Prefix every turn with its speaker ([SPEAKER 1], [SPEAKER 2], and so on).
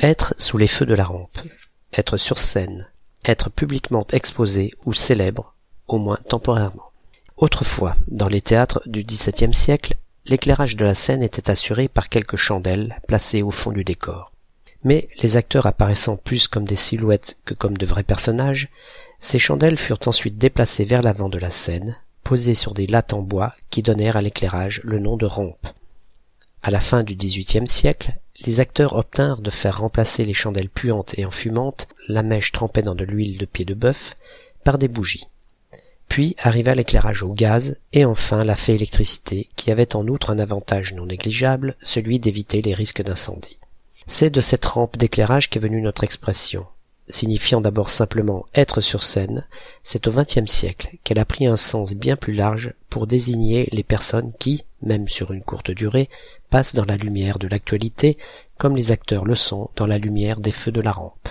[SPEAKER 1] Être sous les feux de la rampe, être sur scène, être publiquement exposé ou célèbre, au moins temporairement. Autrefois, dans les théâtres du XVIIe siècle, l'éclairage de la scène était assuré par quelques chandelles placées au fond du décor. Mais les acteurs apparaissant plus comme des silhouettes que comme de vrais personnages, ces chandelles furent ensuite déplacées vers l'avant de la scène, posées sur des lattes en bois qui donnèrent à l'éclairage le nom de rampe. À la fin du XVIIIe siècle, les acteurs obtinrent de faire remplacer les chandelles puantes et enfumantes, la mèche trempée dans de l'huile de pied de bœuf, par des bougies. Puis arriva l'éclairage au gaz et enfin la fée électricité qui avait en outre un avantage non négligeable, celui d'éviter les risques d'incendie. C'est de cette rampe d'éclairage qu'est venue notre expression. Signifiant d'abord simplement être sur scène, c'est au XXe siècle qu'elle a pris un sens bien plus large pour désigner les personnes qui, même sur une courte durée, passent dans la lumière de l'actualité comme les acteurs le sont dans la lumière des feux de la rampe.